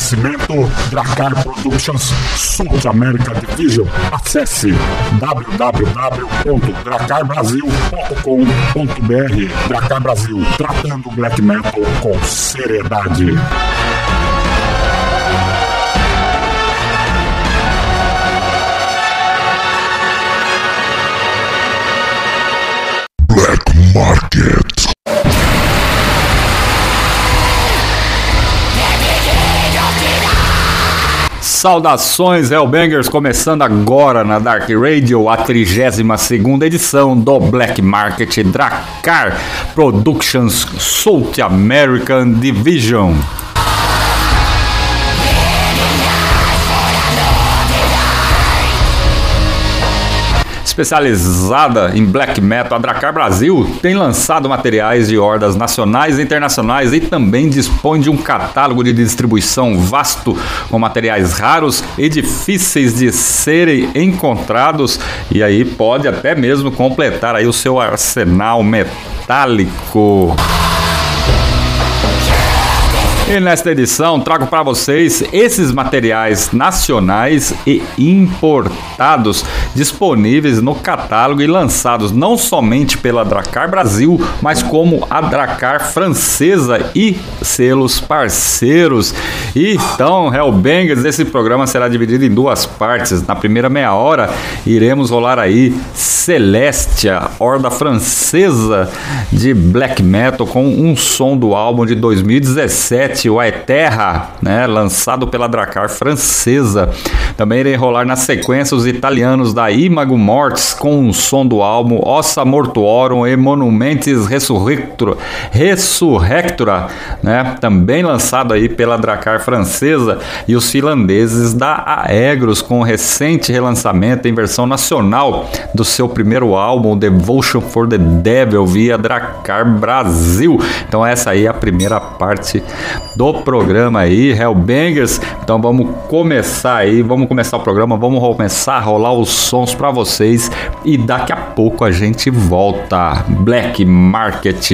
Oferecimento Dracar Productions South America Division. Acesse www.dracarbrasil.com.br Dracar Brasil, tratando black metal com seriedade. Saudações Hellbangers, começando agora na Dark Radio a 32ª edição do Black Market Dracar Productions South American Division. Especializada em black metal, a Dracar Brasil tem lançado materiais de hordas nacionais e internacionais e também dispõe de um catálogo de distribuição vasto com materiais raros e difíceis de serem encontrados e aí pode até mesmo completar aí o seu arsenal metálico. E nesta edição trago para vocês esses materiais nacionais e importados disponíveis no catálogo e lançados não somente pela Dracar Brasil, mas como a Dracar francesa e selos parceiros. Então, Hellbangers, esse programa será dividido em duas partes. Na primeira meia hora iremos rolar aí Celestia, horda francesa de black metal com um som do álbum de 2017 o Aeterra, né, lançado pela Dracar francesa. Também irei rolar na sequência os italianos da Imago Mortis com o som do álbum Ossa Mortuorum e Monumentes Resurrectura, Resurrectura né, também lançado aí pela Dracar francesa e os finlandeses da Aegros com o recente relançamento em versão nacional do seu primeiro álbum Devotion for the Devil via Dracar Brasil. Então essa aí é a primeira parte do programa aí, Hellbangers. Então vamos começar aí, vamos começar o programa, vamos começar a rolar os sons para vocês e daqui a pouco a gente volta. Black Market.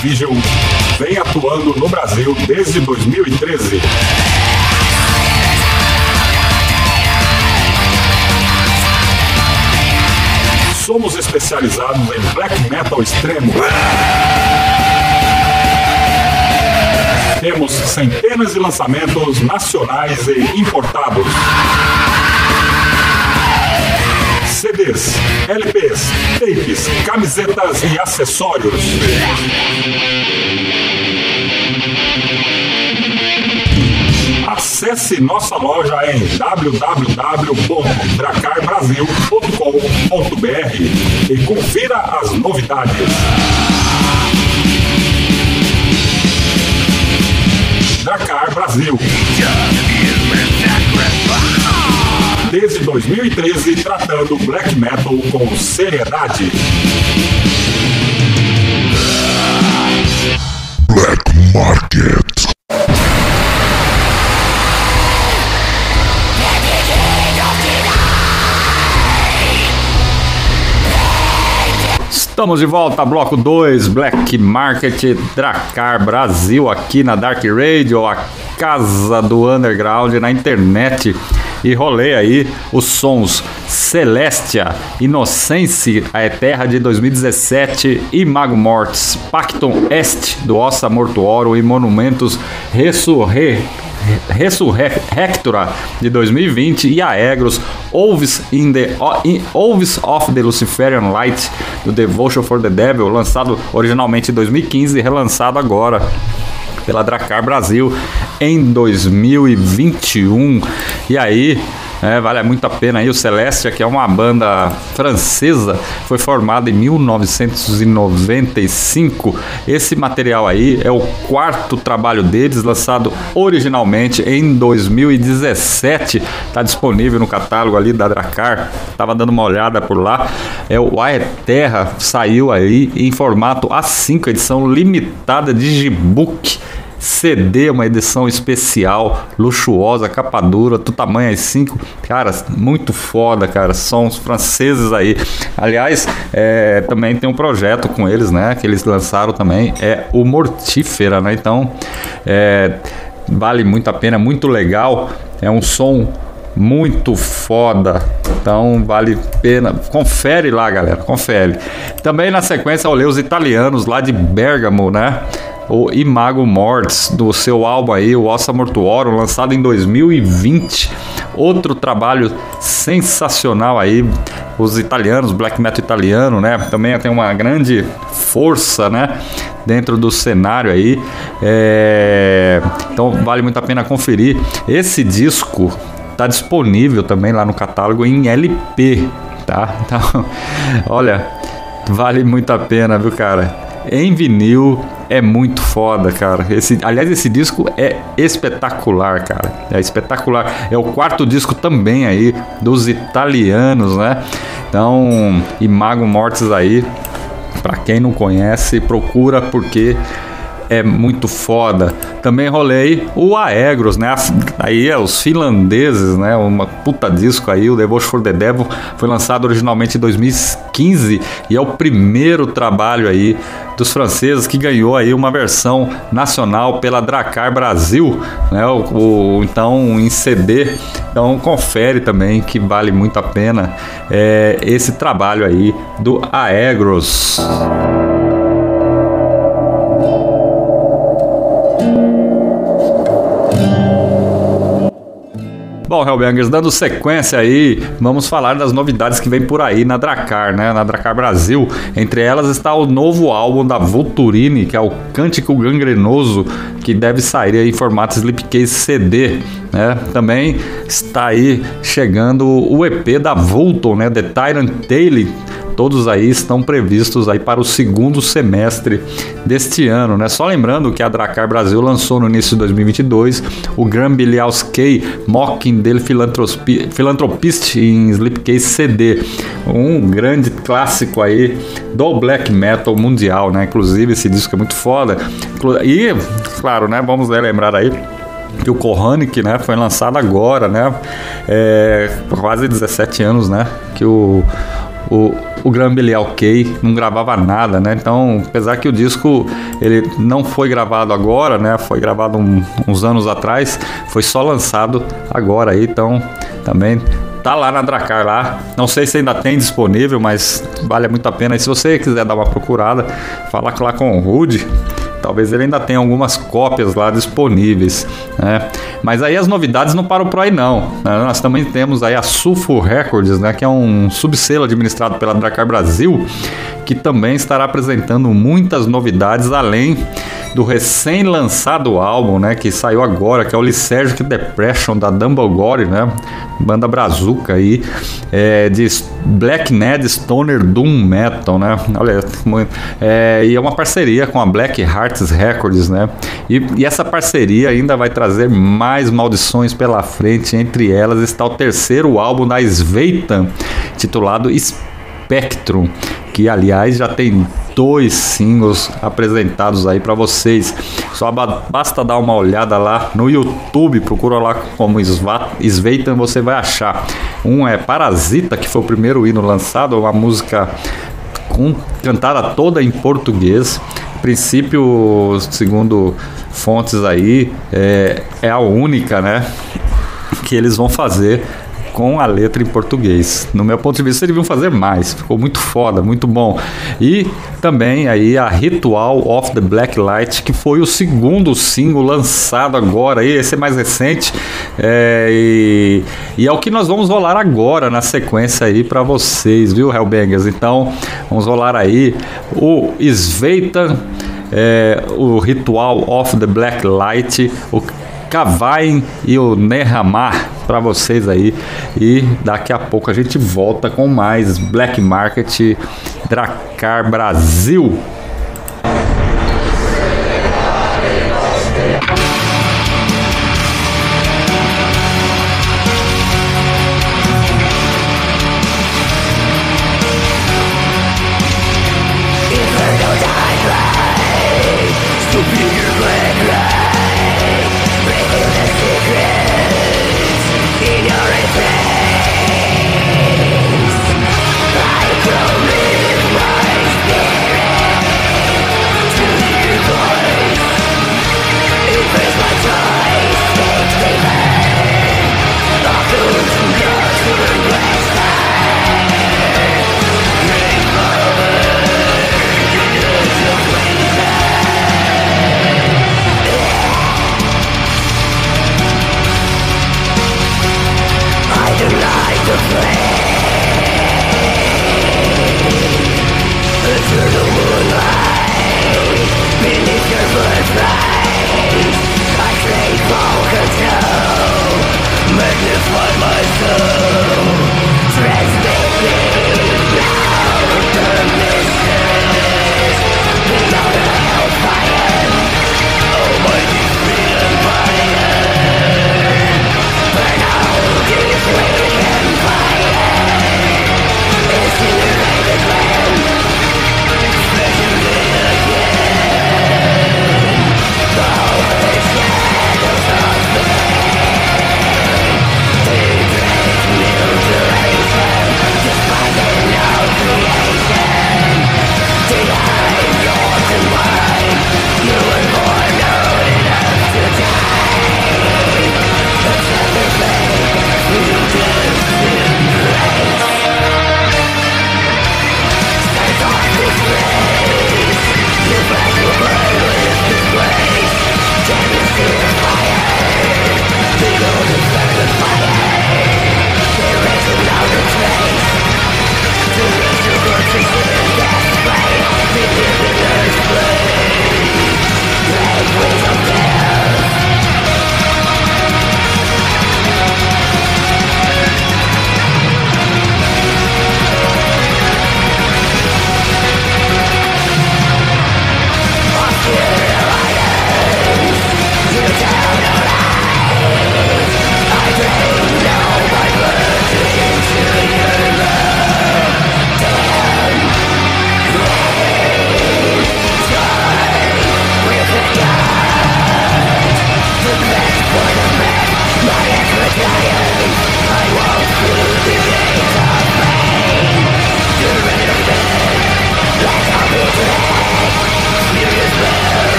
Division vem atuando no Brasil desde 2013. Somos especializados em black metal extremo. Temos centenas de lançamentos nacionais e importados. CDs, LPs, tapes, camisetas e acessórios. Acesse nossa loja em www.dracarbrasil.com.br e confira as novidades. Dracar Brasil. Desde 2013, tratando black metal com seriedade. Black Market. Estamos de volta, bloco 2, Black Market Dracar Brasil, aqui na Dark Radio, a casa do underground na internet. E rolei aí os sons Celestia, Inocência, a Eterra de 2017 e Mago Mortis, Pacton Est do Ossa Mortuorum e Monumentos Ressurre Resurrectora de 2020 e Aegros Wolves, in the, in, Wolves of the Luciferian Light do Devotion for the Devil, lançado originalmente em 2015 e relançado agora pela Dracar Brasil em 2021. E aí, é, vale muito a pena aí o Celestia, que é uma banda francesa, foi formada em 1995. Esse material aí é o quarto trabalho deles, lançado originalmente em 2017. Está disponível no catálogo ali da Dracar. Tava dando uma olhada por lá. É o A Terra, saiu aí em formato A5, edição limitada Digibook. CD, uma edição especial, luxuosa, capa dura, do tamanho A5. Cara, muito foda, cara. São os franceses aí. Aliás, é, também tem um projeto com eles, né? Que eles lançaram também. É o Mortífera, né? Então, é, vale muito a pena, muito legal. É um som muito foda. Então vale pena. Confere lá, galera. Confere. Também na sequência leio os italianos lá de Bergamo, né? O Imago Mortis, do seu álbum aí, o Ossa Mortuorum, lançado em 2020. Outro trabalho sensacional aí, os italianos, black metal italiano, né? Também tem uma grande força, né? Dentro do cenário aí. É... Então vale muito a pena conferir. Esse disco tá disponível também lá no catálogo em LP, tá? Então, olha, vale muito a pena, viu, cara? em vinil é muito foda, cara. Esse, aliás, esse disco é espetacular, cara. É espetacular. É o quarto disco também aí dos italianos, né? Então, Imago Mortis aí, para quem não conhece, procura porque é muito foda. Também rolei o Aegros, né? Aí é os finlandeses, né? Uma puta disco aí, o Devotion for the Devil foi lançado originalmente em 2015 e é o primeiro trabalho aí dos franceses que ganhou aí uma versão nacional pela Dracar Brasil, né? O, o então em CD. Então confere também que vale muito a pena é, esse trabalho aí do Aegros. Bom, Hellbangers, dando sequência aí, vamos falar das novidades que vem por aí na Dracar, né? Na Dracar Brasil. Entre elas está o novo álbum da Vulturine, que é o Cântico Gangrenoso, que deve sair em formato Slipcase CD, né? Também está aí chegando o EP da Vulton, né? The Tyrant Tale todos aí estão previstos aí para o segundo semestre deste ano, né? Só lembrando que a Dracar Brasil lançou no início de 2022 o Grambiliauskei Mocking del Philanthropist em Slipcase CD, um grande clássico aí do black metal mundial, né? Inclusive esse disco é muito foda. E, claro, né? Vamos lembrar aí que o Kohanic, né, foi lançado agora, né, é, quase 17 anos, né, que o, o, o Graham Belial Kay não gravava nada, né? Então, apesar que o disco ele não foi gravado agora, né? Foi gravado um, uns anos atrás, foi só lançado agora aí, então também tá lá na Dracar lá. Não sei se ainda tem disponível, mas vale muito a pena. E se você quiser dar uma procurada, fala lá com o Rude Talvez ele ainda tenha algumas cópias lá disponíveis, né? Mas aí as novidades não param por aí não. Né? Nós também temos aí a Sulfur Records, né? Que é um subselo administrado pela Dracar Brasil, que também estará apresentando muitas novidades além do recém-lançado álbum, né, que saiu agora, que é o Lysergic Depression da Dumbledore, né, banda brazuca aí, é, de Black Ned Stoner Doom Metal, né, olha, é, e é uma parceria com a Black Hearts Records, né, e, e essa parceria ainda vai trazer mais maldições pela frente, entre elas está o terceiro álbum da Sveitan, titulado Spectrum, que aliás já tem dois singles apresentados aí para vocês. Só basta dar uma olhada lá no YouTube, procura lá como Sveitan, você vai achar. Um é Parasita, que foi o primeiro hino lançado, uma música com, cantada toda em português. A princípio, segundo fontes aí, é, é a única, né? Que eles vão fazer com a letra em português. No meu ponto de vista, eles deviam fazer mais. Ficou muito foda, muito bom. E também aí a Ritual of the Black Light, que foi o segundo single lançado agora. E esse é mais recente. É, e, e, é o que nós vamos rolar agora na sequência aí para vocês, viu, Hellbangers? Então, vamos rolar aí o Sveita. É, o Ritual of the Black Light, o Kavain e o Nehamar para vocês aí. E daqui a pouco a gente volta com mais Black Market Dracar Brasil.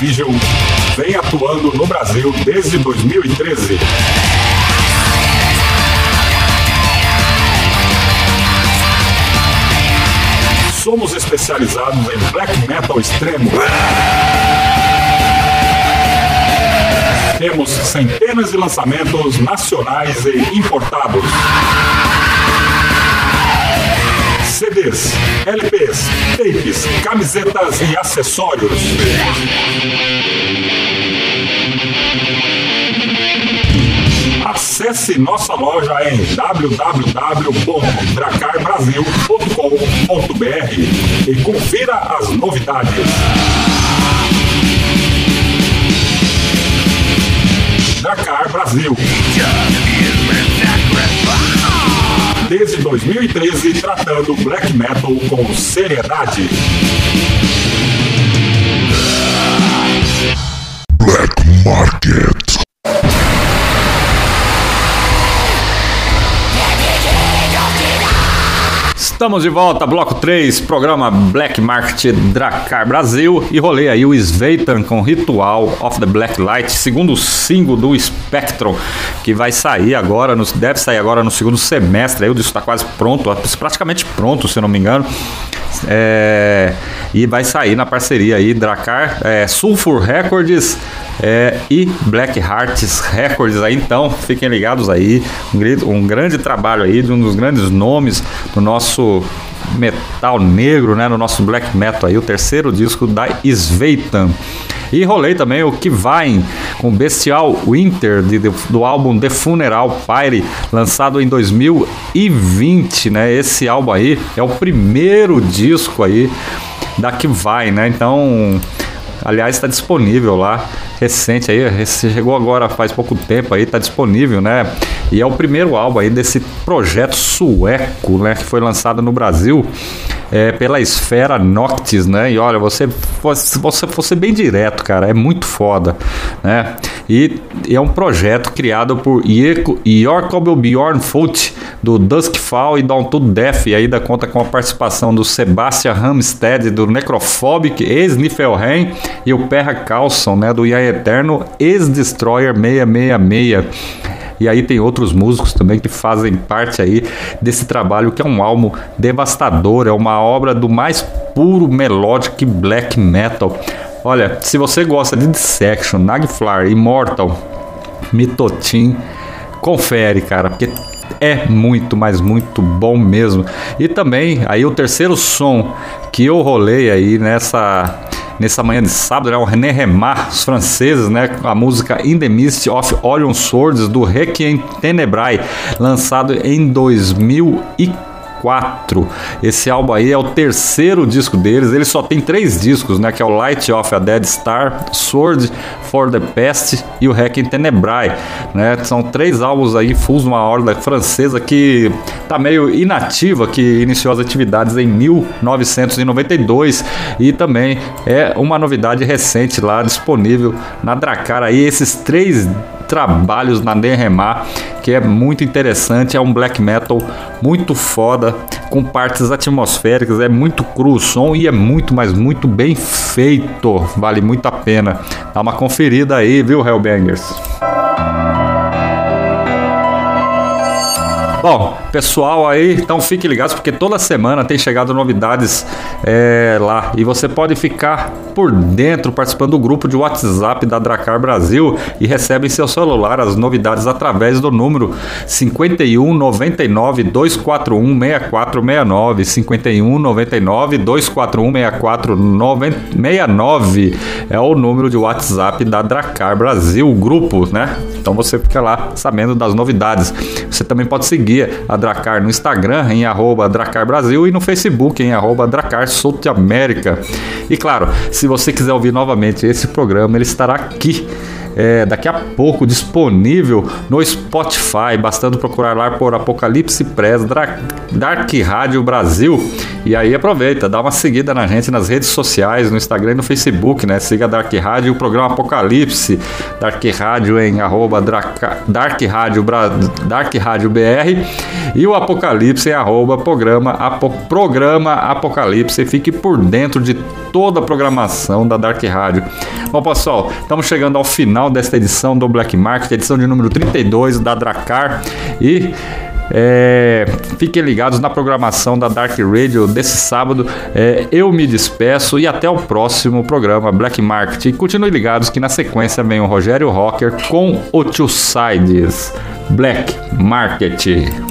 Division vem atuando no Brasil desde 2013. Somos especializados em black metal extremo. Temos centenas de lançamentos nacionais e importados. CDs, LPs, tapes, camisetas e acessórios. Acesse nossa loja em www.dracarbrasil.com.br e confira as novidades. Dracar Brasil. Desde 2013, tratando black metal com seriedade. Black Market. Estamos de volta, bloco 3, programa Black Market Dracar Brasil. E rolei aí o Sveitan com Ritual of the Black Light, segundo single do Spectrum, que vai sair agora, no, deve sair agora no segundo semestre, aí o disco está quase pronto, praticamente pronto, se não me engano. É, e vai sair na parceria aí Dracar, é, Sulfur Records é, e Black Hearts Records. Aí, então fiquem ligados aí, um, um grande trabalho aí de um dos grandes nomes do nosso metal negro, né, no nosso black metal aí, o terceiro disco da Sveitan. E rolei também o que vai com Bestial Winter de, de, do álbum The Funeral Pyre, lançado em 2020, né? Esse álbum aí é o primeiro disco aí da que vai, né? Então, aliás, está disponível lá recente aí, chegou agora faz pouco tempo aí, tá disponível, né? E é o primeiro álbum aí desse projeto sueco, né? Que foi lançado no Brasil é, pela Esfera Noctis, né? E olha, você, você, fosse bem direto, cara, é muito foda, né? E, é um projeto criado por Jorkob Bjorn Foot, do Duskfall e Down to Death, e ainda conta com a participação do Sebastian Hamstead, do Necrophobic, ex-Niflheim, e o Perra Carlson, né? Do Ian Eterno, ex-Destroyer 666. E aí tem outros músicos também que fazem parte aí desse trabalho que é um álbum devastador, é uma obra do mais puro melodic black metal. Olha, se você gosta de Dissection, Nagflar, Immortal, Mitotin, confere, cara, porque é muito, mas muito bom mesmo. E também aí o terceiro som que eu rolei aí nessa nessa manhã de sábado, né, o René Remar, os franceses, né, a música In the Mist of Orion Swords do Requiem Tenebrae, lançado em 2004. 4. Esse álbum aí é o terceiro disco deles. Ele só tem três discos, né? Que é o Light of a Dead Star, Sword for the Past e o Hack in Tenebrae, né? São três álbuns aí, fulls uma ordem francesa que tá meio inativa, que iniciou as atividades em 1992 e também é uma novidade recente lá disponível na Dracar aí esses três trabalhos na Denremar, que é muito interessante, é um black metal muito foda, com partes atmosféricas, é muito cru o som e é muito, mas muito bem feito, vale muito a pena. Dá uma conferida aí, viu, Hellbangers? Bom, pessoal aí, então fiquem ligados porque toda semana tem chegado novidades é, lá e você pode ficar por dentro participando do grupo de WhatsApp da Dracar Brasil e recebe em seu celular as novidades através do número 51 99 241 6469 51 99 241 6469 é o número de WhatsApp da Dracar Brasil, grupo, né? Então você fica lá sabendo das novidades. Você também pode seguir a Dracar no Instagram, em arroba Dracar Brasil, e no Facebook, em arroba Dracar South América. E claro, se você quiser ouvir novamente esse programa, ele estará aqui é, daqui a pouco disponível no Spotify, bastando procurar lá por Apocalipse Press Dark Rádio Brasil. E aí aproveita, dá uma seguida na gente nas redes sociais, no Instagram e no Facebook, né? Siga Dark Rádio, o programa Apocalipse, Dark Rádio em arroba Dark Rádio, Dark Rádio BR e o Apocalipse em arroba programa, apo, programa Apocalipse. Fique por dentro de toda a programação da Dark Rádio. Bom, pessoal, estamos chegando ao desta edição do Black Market, edição de número 32 da Dracar e é, fiquem ligados na programação da Dark Radio desse sábado. É, eu me despeço e até o próximo programa Black Market. E continue ligados que na sequência vem o Rogério Rocker com o Two Sides Black Market.